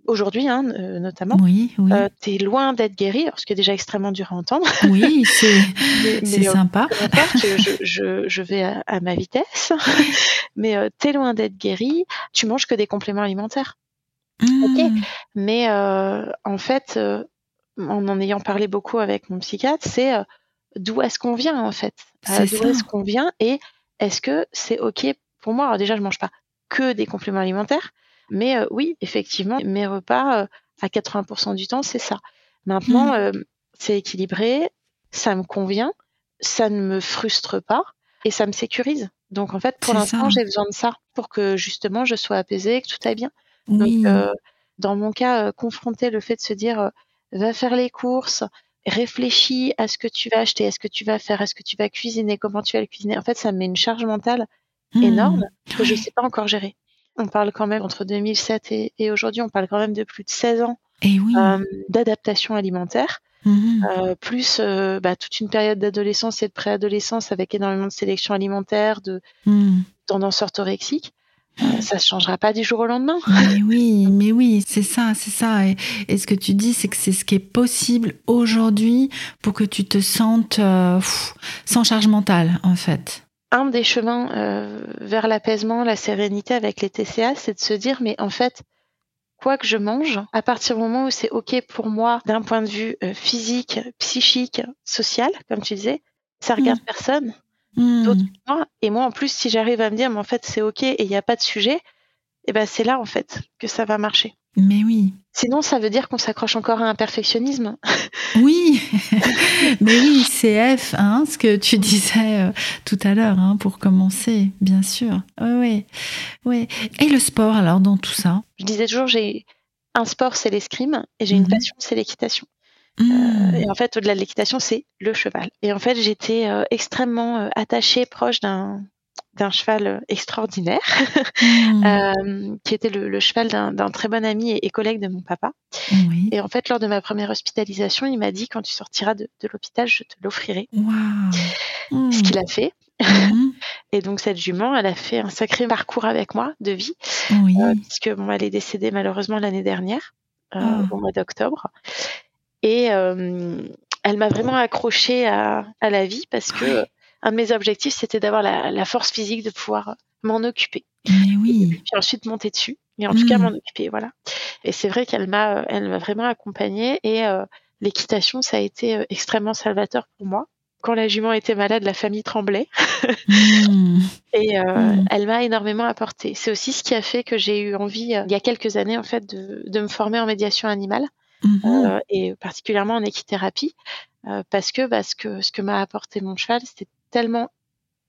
aujourd'hui hein, notamment, oui, oui. t'es loin d'être guéri, ce qui est déjà extrêmement dur à entendre. (laughs) Oui, c'est (laughs) sympa. Je, je, je, vais à, ma vitesse, (laughs) mais t'es loin d'être guéri, tu manges que des compléments alimentaires. Ok, mmh. mais en fait, en en ayant parlé beaucoup avec mon psychiatre, c'est d'où est-ce qu'on vient en fait? Euh, D'où est-ce qu'on vient et est-ce que c'est ok pour moi? Alors déjà, je mange pas que des compléments alimentaires, mais euh, oui, effectivement, mes repas euh, à 80% du temps, c'est ça. Maintenant, mmh. c'est équilibré, ça me convient, ça ne me frustre pas et ça me sécurise. Donc en fait, pour l'instant, j'ai besoin de ça pour que justement je sois apaisée, que tout aille bien. Donc dans mon cas, confronter le fait de se dire va faire les courses, réfléchis à ce que tu vas acheter, à ce que tu vas faire, à ce que tu vas cuisiner, comment tu vas le cuisiner. En fait, ça me met une charge mentale mmh. énorme que je ne sais pas encore gérer. On parle quand même entre 2007 et, aujourd'hui, on parle quand même de plus de 16 ans eh oui. euh, d'adaptation alimentaire. Mmh. Euh, plus euh, bah, toute une période d'adolescence et de préadolescence avec énormément de sélection alimentaire, de mmh. tendance orthorexique. Euh, ça ne changera pas du jour au lendemain. (laughs) Mais oui, mais oui, c'est ça, c'est ça. Et, ce que tu dis, c'est que c'est ce qui est possible aujourd'hui pour que tu te sentes euh, sans charge mentale, en fait. Un des chemins euh, vers l'apaisement, la sérénité avec les TCA, c'est de se dire, mais en fait, quoi que je mange, à partir du moment où c'est OK pour moi d'un point de vue physique, psychique, social, comme tu disais, ça regarde mmh. personne. Hmm. Et moi, en plus, si j'arrive à me dire, mais en fait, c'est OK et il n'y a pas de sujet, et eh ben, c'est là, en fait, que ça va marcher. Mais oui. Sinon, ça veut dire qu'on s'accroche encore à un perfectionnisme. (laughs) Oui, (laughs) mais oui, CF, hein, ce que tu (laughs) disais euh, tout à l'heure, hein, pour commencer, bien sûr. Oui, oui. Et le sport, alors, dans tout ça? Je disais toujours, j'ai un sport, c'est l'escrime, et j'ai une mhm. passion, c'est l'équitation. Euh, mmh. et en fait, au-delà de l'équitation, c'est le cheval. Et en fait, j'étais euh, extrêmement euh, attachée, proche d'un d'un cheval extraordinaire, (laughs) mmh. qui était le, cheval d'un très bon ami et, collègue de mon papa. Et en fait, lors de ma première hospitalisation, il m'a dit quand tu sortiras de, l'hôpital, je te l'offrirai. Ce qu'il a fait. Mmh. (laughs) et donc cette jument, elle a fait un sacré parcours avec moi de vie, puisque bon, elle est décédée malheureusement l'année dernière, oh. au mois d'octobre. Et euh, elle m'a vraiment accrochée à, à, la vie parce que un de mes objectifs, c'était d'avoir la, la, force physique de pouvoir m'en occuper. Mais oui. Et puis ensuite monter dessus. Mais en tout cas, hmm. m'en occuper, voilà. Et c'est vrai qu'elle m'a, elle m'a vraiment accompagnée et euh, l'équitation, ça a été euh, extrêmement salvateur pour moi. Quand la jument était malade, la famille tremblait. Hmm. Et euh, hmm. elle m'a énormément apporté. C'est aussi ce qui a fait que j'ai eu envie, il y a quelques années, en fait, de, de me former en médiation animale. Mmh euh, et particulièrement en équithérapie, euh, parce que bah, ce que, ce que m'a apporté mon cheval, c'était tellement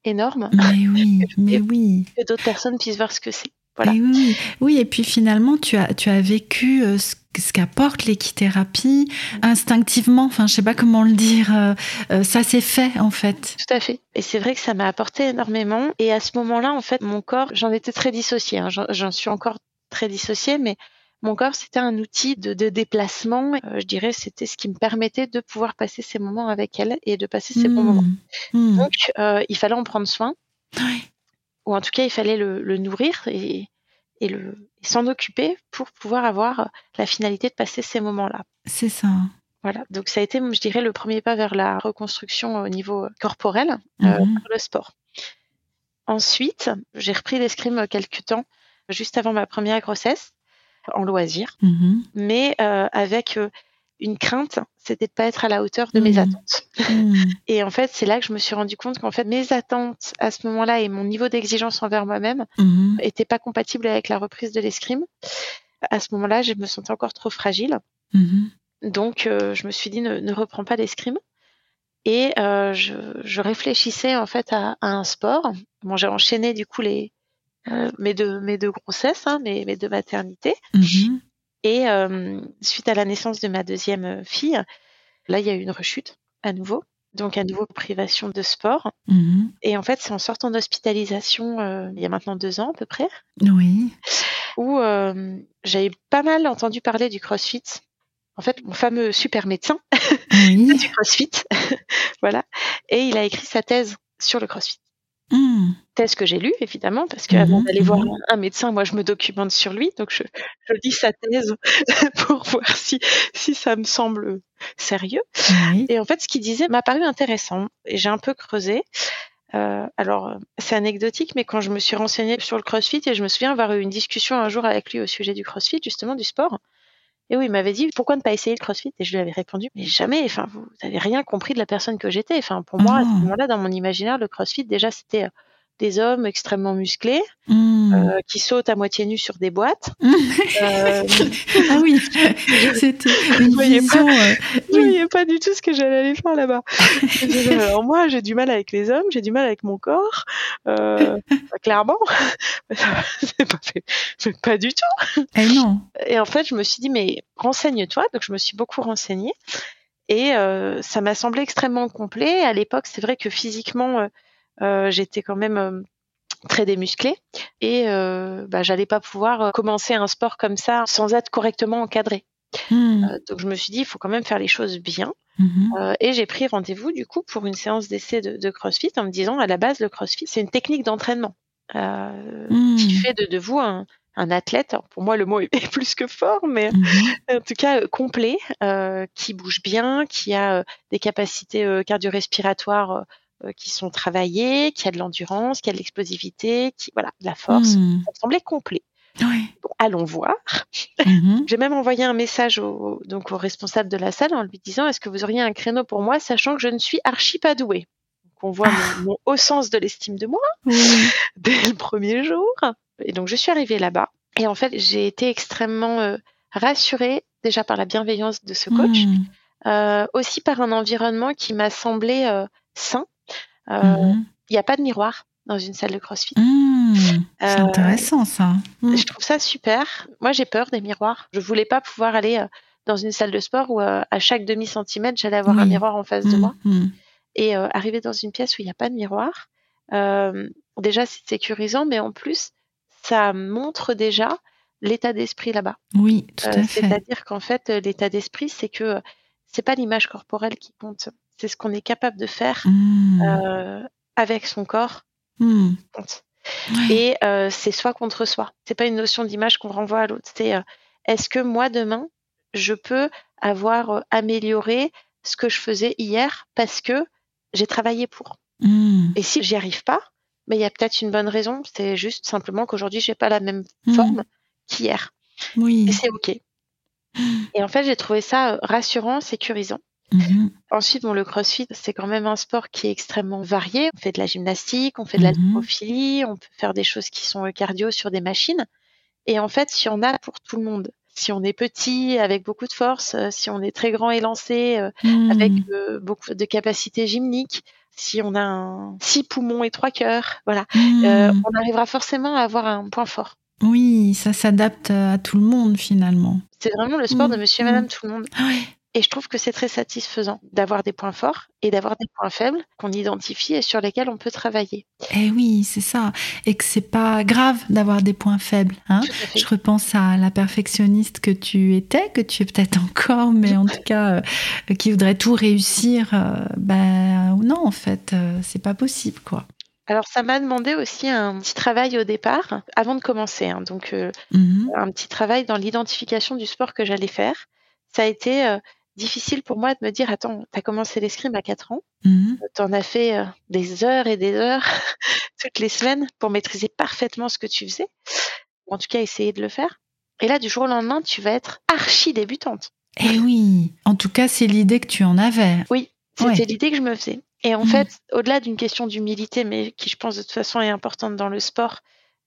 énorme mais (laughs) oui, que, mais oui. que d'autres personnes puissent voir ce que c'est. Voilà. Et oui, oui, et puis finalement, tu as, tu as vécu euh, ce, ce qu'apporte l'équithérapie mmh. instinctivement, enfin, je sais pas comment le dire, ça s'est fait en fait. Tout à fait. Et c'est vrai que ça m'a apporté énormément. Et à ce moment-là, en fait, mon corps, j'en étais très dissociée. Hein. J'en suis encore très dissociée, mais mon corps, c'était un outil de, déplacement. Euh, je dirais, c'était ce qui me permettait de pouvoir passer ces moments avec elle et de passer ces bons moments. Mmh. Mmh. Donc, euh, il fallait en prendre soin. Ou en tout cas, il fallait le, nourrir et, le s'en occuper pour pouvoir avoir la finalité de passer ces moments-là. C'est ça. Voilà, donc ça a été, je dirais, le premier pas vers la reconstruction au niveau corporel, euh, mmh. par le sport. Ensuite, j'ai repris l'escrime quelques temps, juste avant ma première grossesse en loisir, mhm. mais euh, avec euh, une crainte, c'était de pas être à la hauteur de mes mhm. attentes. Mhm. (laughs) Et en fait, c'est là que je me suis rendu compte qu'en fait, mes attentes à ce moment-là et mon niveau d'exigence envers moi-même n'étaient pas compatibles avec la reprise de l'escrime. À ce moment-là, je me sentais encore trop fragile. Donc, euh, je me suis dit, ne, reprends pas l'escrime. Et je, réfléchissais en fait à, un sport. Bon, j'ai enchaîné du coup les, mes, deux, mes deux grossesses, hein, mes, mes deux maternités. Mhm. Et suite à la naissance de ma deuxième fille, là, il y a eu une rechute à nouveau. Donc, à nouveau, privation de sport. Mhm. Et en fait, c'est en sortant d'hospitalisation, il y a maintenant deux ans à peu près, Oui. où j'avais pas mal entendu parler du CrossFit. En fait, mon fameux super médecin Oui. (laughs) du CrossFit, (laughs) voilà. Et il a écrit sa thèse sur le CrossFit. Mm. Thèse que j'ai lue, évidemment, parce qu'avant Mhm, d'aller voir mhm. un médecin, moi, je me documente sur lui. Donc, je, je lis sa thèse (laughs) pour voir si, si ça me semble sérieux. Et en fait, ce qu'il disait m'a paru intéressant. Et j'ai un peu creusé. Euh, alors, c'est anecdotique, mais quand je me suis renseignée sur le CrossFit, et je me souviens avoir eu une discussion un jour avec lui au sujet du CrossFit, justement du sport. Et où il m'avait dit pourquoi ne pas essayer le CrossFit? Et je lui avais répondu mais jamais. Enfin, vous n'avez rien compris de la personne que j'étais. Enfin, pour moi, à ce Ah. moment-là, dans mon imaginaire, le CrossFit déjà c'était euh, des hommes extrêmement musclés Mm. euh, qui sautent à moitié nus sur des boîtes. (laughs) Euh, (laughs) ah oui, c'était une voyais pas. euh, Je voyais pas du tout ce que j'allais aller faire là-bas. Alors moi, j'ai du mal avec les hommes, j'ai du mal avec mon corps, (laughs) bah, clairement. c'est pas, pas du tout. Eh non. Et en fait, je me suis dit, mais renseigne-toi. Donc, je me suis beaucoup renseignée. Et ça m'a semblé extrêmement complet. À l'époque, c'est vrai que physiquement, j'étais quand même euh, très démusclée. Et euh, bah, j'allais pas pouvoir euh, commencer un sport comme ça sans être correctement encadrée. Mm. Euh, donc, je me suis dit, il faut quand même faire les choses bien. Mhm. Euh, et j'ai pris rendez-vous du coup pour une séance d'essai de, de CrossFit en me disant à la base le CrossFit c'est une technique d'entraînement euh, Mm. qui fait de, de vous un, un athlète. Alors, pour moi le mot (laughs) est plus que fort, mais Mhm. (laughs) en tout cas euh, complet, euh, qui bouge bien, qui a euh, des capacités euh, cardio-respiratoires euh, euh, qui sont travaillées, qui a de l'endurance, qui a de l'explosivité, qui voilà de la force. Mm. Ça me semblait complet. Oui. Bon, allons voir. Mhm. (laughs) J'ai même envoyé un message au, donc au responsable de la salle en lui disant est-ce que vous auriez un créneau pour moi, sachant que je ne suis archi pas douée. Donc on voit mon, mon haut sens de l'estime de moi (laughs) dès le premier jour. Et donc je suis arrivée là-bas et en fait j'ai été extrêmement euh, rassurée déjà par la bienveillance de ce coach, Mm. euh, aussi par un environnement qui m'a semblé euh, sain. Euh, Mhm. Il n'y a pas de miroir dans une salle de CrossFit. Mm. C'est Euh, intéressant ça. Mm. Je trouve ça super. Moi, j'ai peur des miroirs. Je voulais pas pouvoir aller euh, dans une salle de sport où euh, à chaque demi centimètre, j'allais avoir un miroir en face de Mm. moi. Et arriver dans une pièce où il n'y a pas de miroir, déjà c'est sécurisant, mais en plus, ça montre déjà l'état d'esprit là-bas. Oui, tout à fait. C'est-à-dire qu'en fait, l'état d'esprit, c'est que c'est pas l'image corporelle qui compte, c'est ce qu'on est capable de faire Mm. euh, avec son corps Mm. Ouais. Et euh, c'est soi contre soi. C'est pas une notion d'image qu'on renvoie à l'autre. C'est euh, est-ce que moi demain je peux avoir amélioré ce que je faisais hier parce que j'ai travaillé pour? Mm. Et si j'y arrive pas, mais il y a peut-être une bonne raison. C'est juste simplement qu'aujourd'hui j'ai pas la même forme qu'hier. Oui. Et c'est ok. Et en fait j'ai trouvé ça rassurant, sécurisant. Mhm. Ensuite, bon, le crossfit, c'est quand même un sport qui est extrêmement varié. On fait de la gymnastique, on fait de la Mhm. on peut faire des choses qui sont euh, cardio sur des machines. Et en fait, il y en a pour tout le monde. Si on est petit, avec beaucoup de force, euh, si on est très grand et lancé, euh, Mm. avec euh, beaucoup de capacités gymniques, si on a un six poumons et trois cœurs, voilà, euh, on arrivera forcément à avoir un point fort. Oui, ça s'adapte à tout le monde finalement. C'est vraiment le sport de monsieur et madame tout le monde. Ouais. Et je trouve que c'est très satisfaisant d'avoir des points forts et d'avoir des points faibles qu'on identifie et sur lesquels on peut travailler. Eh oui, c'est ça. Et que c'est pas grave d'avoir des points faibles. Hein. Je repense à la perfectionniste que tu étais, que tu es peut-être encore, mais en tout cas, euh, qui voudrait tout réussir. euh, ben non, en fait, euh, c'est pas possible, quoi. Alors ça m'a demandé aussi un petit travail au départ, avant de commencer. hein. donc euh, Mhm. un petit travail dans l'identification du sport que j'allais faire. Ça a été euh, difficile pour moi de me dire, attends, t'as commencé l'escrime à 4 ans, Mhm. t'en as fait euh, des heures et des heures (laughs) toutes les semaines pour maîtriser parfaitement ce que tu faisais, ou en tout cas essayer de le faire. Et là, du jour au lendemain, tu vas être archi débutante. Eh oui. En tout cas, c'est l'idée que tu en avais. Oui, c'était Ouais. l'idée que je me faisais. Et en Mhm. fait, au-delà d'une question d'humilité, mais qui je pense de toute façon est importante dans le sport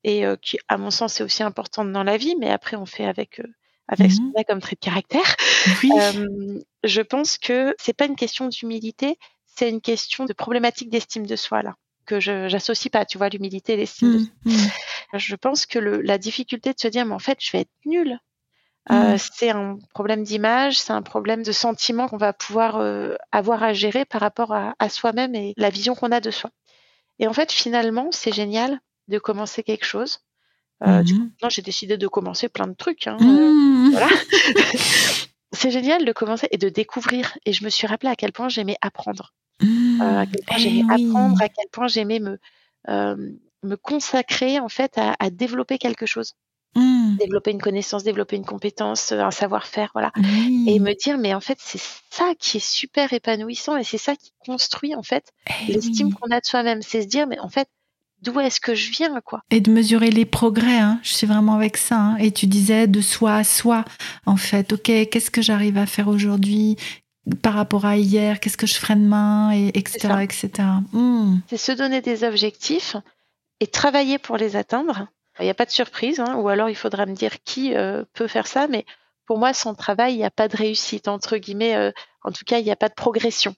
et euh, qui, à mon sens, est aussi importante dans la vie, mais après on fait avec euh, avec ce Mhm. qu'on a comme trait de caractère. Oui. Euh, je pense que c'est pas une question d'humilité, c'est une question de problématique d'estime de soi là que je j'associe pas. Tu vois, l'humilité et l'estime de Mhm. Mhm. Je pense que le, la difficulté de se dire, mais en fait, je vais être nulle. Euh, c'est un problème d'image, c'est un problème de sentiment qu'on va pouvoir euh, avoir à gérer par rapport à, à soi-même et la vision qu'on a de soi. Et en fait, finalement, c'est génial de commencer quelque chose. Euh, Du coup, Mhm. non, j'ai décidé de commencer plein de trucs. Hein, euh, Mmh. voilà. (laughs) (laughs) c'est génial de commencer et de découvrir. Et je me suis rappelé à quel point j'aimais apprendre, Mmh. euh, à quel point Eh j'aimais oui. apprendre, à quel point j'aimais me euh, me consacrer en fait à, à développer quelque chose, Mmh. développer une connaissance, développer une compétence, euh, un savoir-faire, voilà. Oui. Et me dire mais en fait c'est ça qui est super épanouissant et c'est ça qui construit en fait Eh l'estime qu'on a de soi-même, c'est se dire mais en fait d'où est-ce que je viens quoi. Et de mesurer les progrès, hein. je suis vraiment avec ça. hein. Et tu disais de soi à soi, en fait, ok, qu'est-ce que j'arrive à faire aujourd'hui par rapport à hier, qu'est-ce que je ferai demain, et etc. etc. Mmh. C'est se donner des objectifs et travailler pour les atteindre. Il n'y a pas de surprise, hein, ou alors il faudra me dire qui euh, peut faire ça, mais pour moi, sans travail, il n'y a pas de réussite, entre guillemets. euh, en tout cas, il n'y a pas de progression.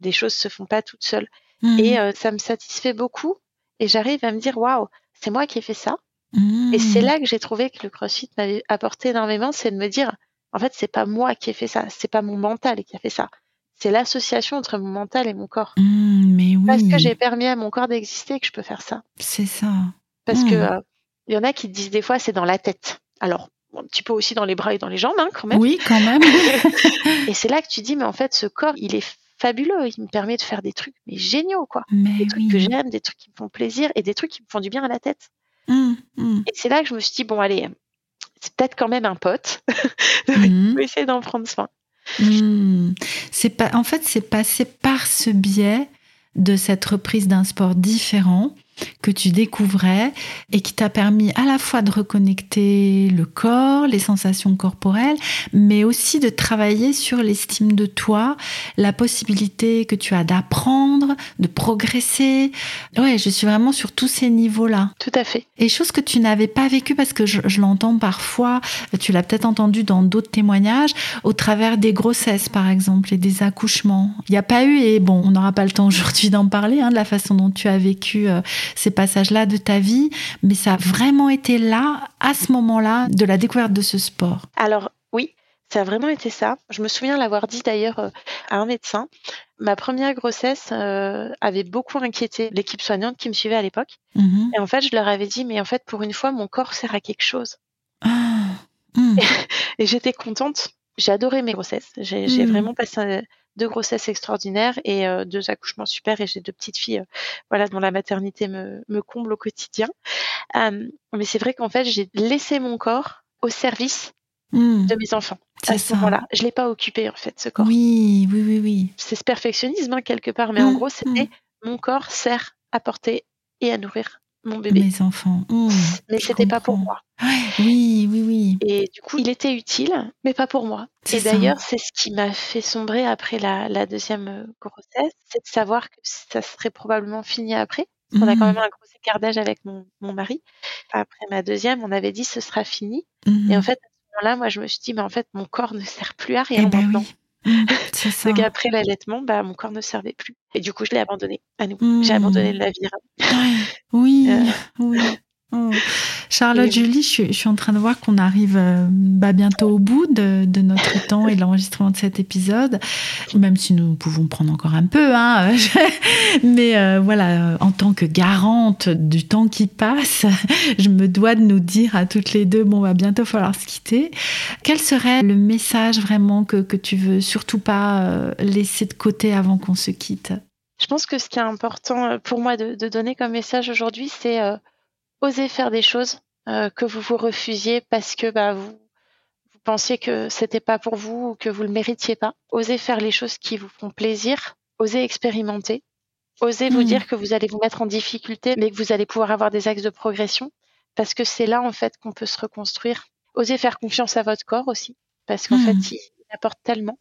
Les choses se font pas toutes seules. Mmh. Et euh, ça me satisfait beaucoup. Et j'arrive à me dire, waouh, c'est moi qui ai fait ça. Mmh. Et c'est là que j'ai trouvé que le CrossFit m'avait apporté énormément, c'est de me dire, en fait, c'est pas moi qui ai fait ça, c'est pas mon mental qui a fait ça. C'est l'association entre mon mental et mon corps. Mmh, mais oui, Parce que j'ai permis à mon corps d'exister que je peux faire ça. c'est ça. Parce Mm. que euh, il y en a qui disent des fois c'est dans la tête. Alors un petit peu aussi dans les bras et dans les jambes hein, quand même. Oui, quand même. (laughs) Et c'est là que tu dis mais en fait ce corps il est fabuleux, il me permet de faire des trucs mais géniaux quoi. mais Des trucs que j'aime, des trucs qui me font plaisir et des trucs qui me font du bien à la tête. Mmh, mmh, Et c'est là que je me suis dit bon allez c'est peut-être quand même un pote. (laughs) mmh. Je vais essayer d'en prendre soin. Hmm. C'est pas, en fait, c'est passé par ce biais de cette reprise d'un sport différent que tu découvrais et qui t'a permis à la fois de reconnecter le corps, les sensations corporelles, mais aussi de travailler sur l'estime de toi, la possibilité que tu as d'apprendre, de progresser. Ouais, je suis vraiment sur tous ces niveaux-là. Tout à fait. Et chose que tu n'avais pas vécu parce que je, je l'entends parfois, tu l'as peut-être entendu dans d'autres témoignages, au travers des grossesses par exemple et des accouchements. Il n'y a pas eu, et bon, on n'aura pas le temps aujourd'hui d'en parler, hein, de la façon dont tu as vécu euh, ces passages-là de ta vie, mais ça a vraiment été là, à ce moment-là, de la découverte de ce sport. Alors oui, ça a vraiment été ça. Je me souviens l'avoir dit d'ailleurs euh, à un médecin. Ma première grossesse euh, avait beaucoup inquiété l'équipe soignante qui me suivait à l'époque. Mhm. Et en fait, je leur avais dit, mais en fait, pour une fois, mon corps sert à quelque chose. Ah. Mm. (laughs) Et j'étais contente. J'ai adoré mes grossesses. J'ai j'ai Mm. vraiment passé euh, deux grossesses extraordinaires et euh, deux accouchements super. Et j'ai deux petites filles, euh, voilà, dont la maternité me, me comble au quotidien. Mais c'est vrai qu'en fait, j'ai laissé mon corps au service Mm. de mes enfants C'est à ce moment-là. Je l'ai pas occupé en fait, ce corps. Oui, oui, oui, oui. C'est ce perfectionnisme hein, quelque part, mais en Mm, gros, c'était mon corps sert à porter et à nourrir mon bébé. Mes enfants. Mm. Mais c'était pas pour moi. Ouais, oui, oui, oui. Et du coup, il était utile, mais pas pour moi. C'est Et d'ailleurs, c'est ce qui m'a fait sombrer après la, la deuxième euh, grossesse, c'est de savoir que ça serait probablement fini après. Parce qu'on a quand Mm. même un gros écart d'âge avec mon, mon mari. Après ma deuxième, on avait dit ce sera fini. Et en fait, à ce moment-là, moi, je me suis dit, mais en fait, mon corps ne sert plus à rien Eh ben maintenant. oui. (laughs) C'est ça. Donc après l'allaitement, bah, mon corps ne servait plus. Et du coup, je l'ai abandonné à. J'ai abandonné le navire. Ouais, Oui, Euh. oui. Oh. Charlotte, Julie, je suis, je suis en train de voir qu'on arrive euh, bah, bientôt au bout de, de notre (laughs) temps et de l'enregistrement de cet épisode, même si nous pouvons prendre encore un peu. Hein. (laughs) Mais euh, voilà, euh, en tant que garante du temps qui passe, (laughs) je me dois de nous dire à toutes les deux, bon, va bientôt falloir se quitter. Quel serait le message vraiment que, que tu veux surtout pas euh, laisser de côté avant qu'on se quitte? Je pense que ce qui est important euh, pour moi de, de donner comme message aujourd'hui, c'est euh, oser faire des choses euh, que vous vous refusiez parce que bah, vous, vous pensiez que c'était pas pour vous ou que vous le méritiez pas. Osez faire les choses qui vous font plaisir. Osez expérimenter. Osez vous Mm. dire que vous allez vous mettre en difficulté, mais que vous allez pouvoir avoir des axes de progression parce que c'est là en fait qu'on peut se reconstruire. Osez faire confiance à votre corps aussi parce qu'en Mm. fait, il, il apporte tellement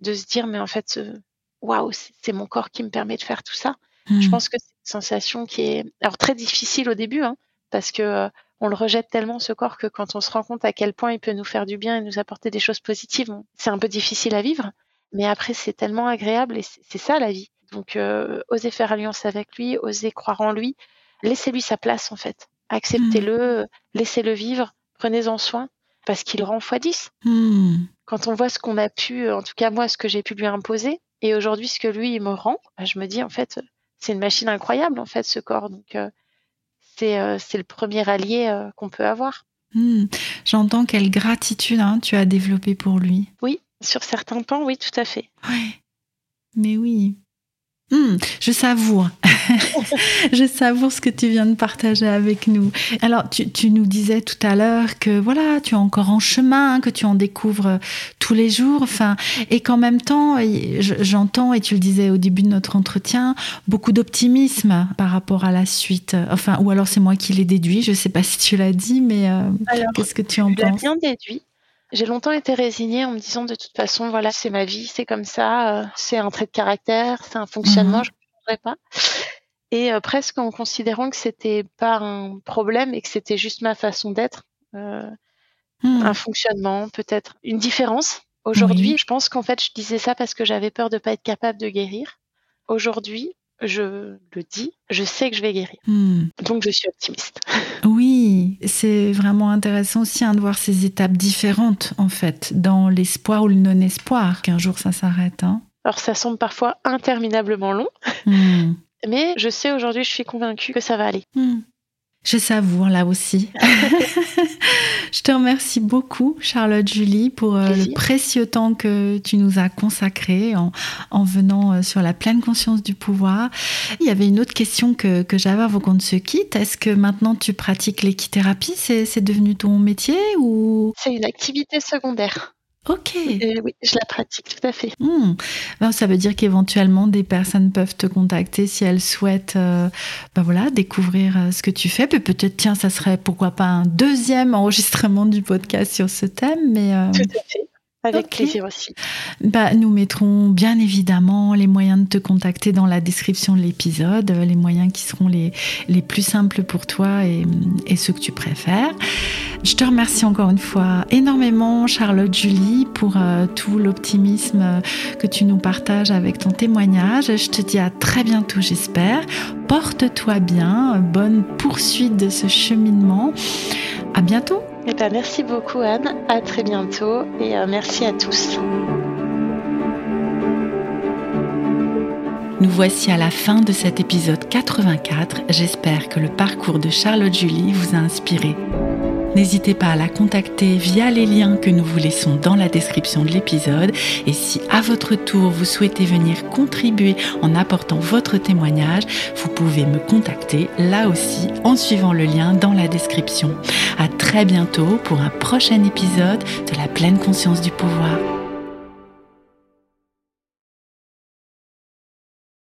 de se dire mais en fait, euh, waouh, c'est mon corps qui me permet de faire tout ça. Je Mm. pense que c'est une sensation qui est alors très difficile au début, hein, parce que euh, on le rejette tellement ce corps que quand on se rend compte à quel point il peut nous faire du bien et nous apporter des choses positives, c'est un peu difficile à vivre. Mais après, c'est tellement agréable et c'est ça la vie. Donc, euh, osez faire alliance avec lui, osez croire en lui, laissez-lui sa place en fait. acceptez-le, laissez-le vivre, prenez-en soin, parce qu'il rend x 10. Hmm. Quand on voit ce qu'on a pu, en tout cas moi, ce que j'ai pu lui imposer, et aujourd'hui ce que lui il me rend, bah, je me dis en fait, c'est une machine incroyable en fait ce corps. Donc euh, c'est euh, c'est le premier allié euh, qu'on peut avoir. Hmm. J'entends quelle gratitude hein, tu as développé pour lui. Oui, sur certains plans, oui, tout à fait. Ouais. Mais oui. Hmm, je savoure. (laughs) je savoure ce que tu viens de partager avec nous. Alors, tu, tu nous disais tout à l'heure que voilà, tu es encore en chemin, que tu en découvres tous les jours, enfin, et qu'en même temps, j'entends, et tu le disais au début de notre entretien, beaucoup d'optimisme par rapport à la suite. Enfin, ou alors c'est moi qui l'ai déduit, je ne sais pas si tu l'as dit, mais euh, qu'est-ce que tu en penses? Je bien déduit. J'ai longtemps été résignée en me disant de toute façon, voilà, c'est ma vie, c'est comme ça, euh, c'est un trait de caractère, c'est un fonctionnement, mhm. je ne changerai pas. Et euh, presque en considérant que c'était pas un problème et que c'était juste ma façon d'être, euh, hmm. un fonctionnement, peut-être une différence. Aujourd'hui, je pense qu'en fait, je disais ça parce que j'avais peur de pas être capable de guérir. Aujourd'hui, je le dis, je sais que je vais guérir. Hmm. Donc je suis optimiste. (laughs) Oui, c'est vraiment intéressant aussi hein, de voir ces étapes différentes en fait, dans l'espoir ou le non-espoir, qu'un jour ça s'arrête. Hein. Alors ça semble parfois interminablement long, hmm. (laughs) mais je sais aujourd'hui, je suis convaincue que ça va aller. Hmm. Je savoure là aussi. (laughs) je te remercie beaucoup, Charlotte Julie, pour euh, le précieux temps que tu nous as consacré en, venant euh, sur la pleine conscience du pouvoir. Il y avait une autre question que, que j'avais avant qu'on ne se quitte. Est-ce que maintenant tu pratiques l'équithérapie? C'est devenu ton métier ou? C'est une activité secondaire. Ok. oui, je la pratique tout à fait. Hmm. ça veut dire qu'éventuellement des personnes peuvent te contacter si elles souhaitent, euh, ben voilà, découvrir euh, ce que tu fais. Peut-être, tiens, ça serait pourquoi pas un deuxième enregistrement du podcast sur ce thème, mais. Euh, tout à fait. Avec plaisir aussi. Bah, nous mettrons bien évidemment les moyens de te contacter dans la description de l'épisode, les moyens qui seront les, les plus simples pour toi et, et ceux que tu préfères. Je te remercie encore une fois énormément, Charlotte Julie, pour euh, tout l'optimisme que tu nous partages avec ton témoignage. Je te dis à très bientôt, j'espère. Porte-toi bien, bonne poursuite de ce cheminement. À bientôt. Eh ben, merci beaucoup Anne, à très bientôt et merci à tous. Nous voici à la fin de cet épisode 84. J'espère que le parcours de Charlotte Julie vous a inspiré. N'hésitez pas à la contacter via les liens que nous vous laissons dans la description de l'épisode. Et si à votre tour vous souhaitez venir contribuer en apportant votre témoignage, vous pouvez me contacter là aussi en suivant le lien dans la description. À très bientôt pour un prochain épisode de la pleine conscience du pouvoir.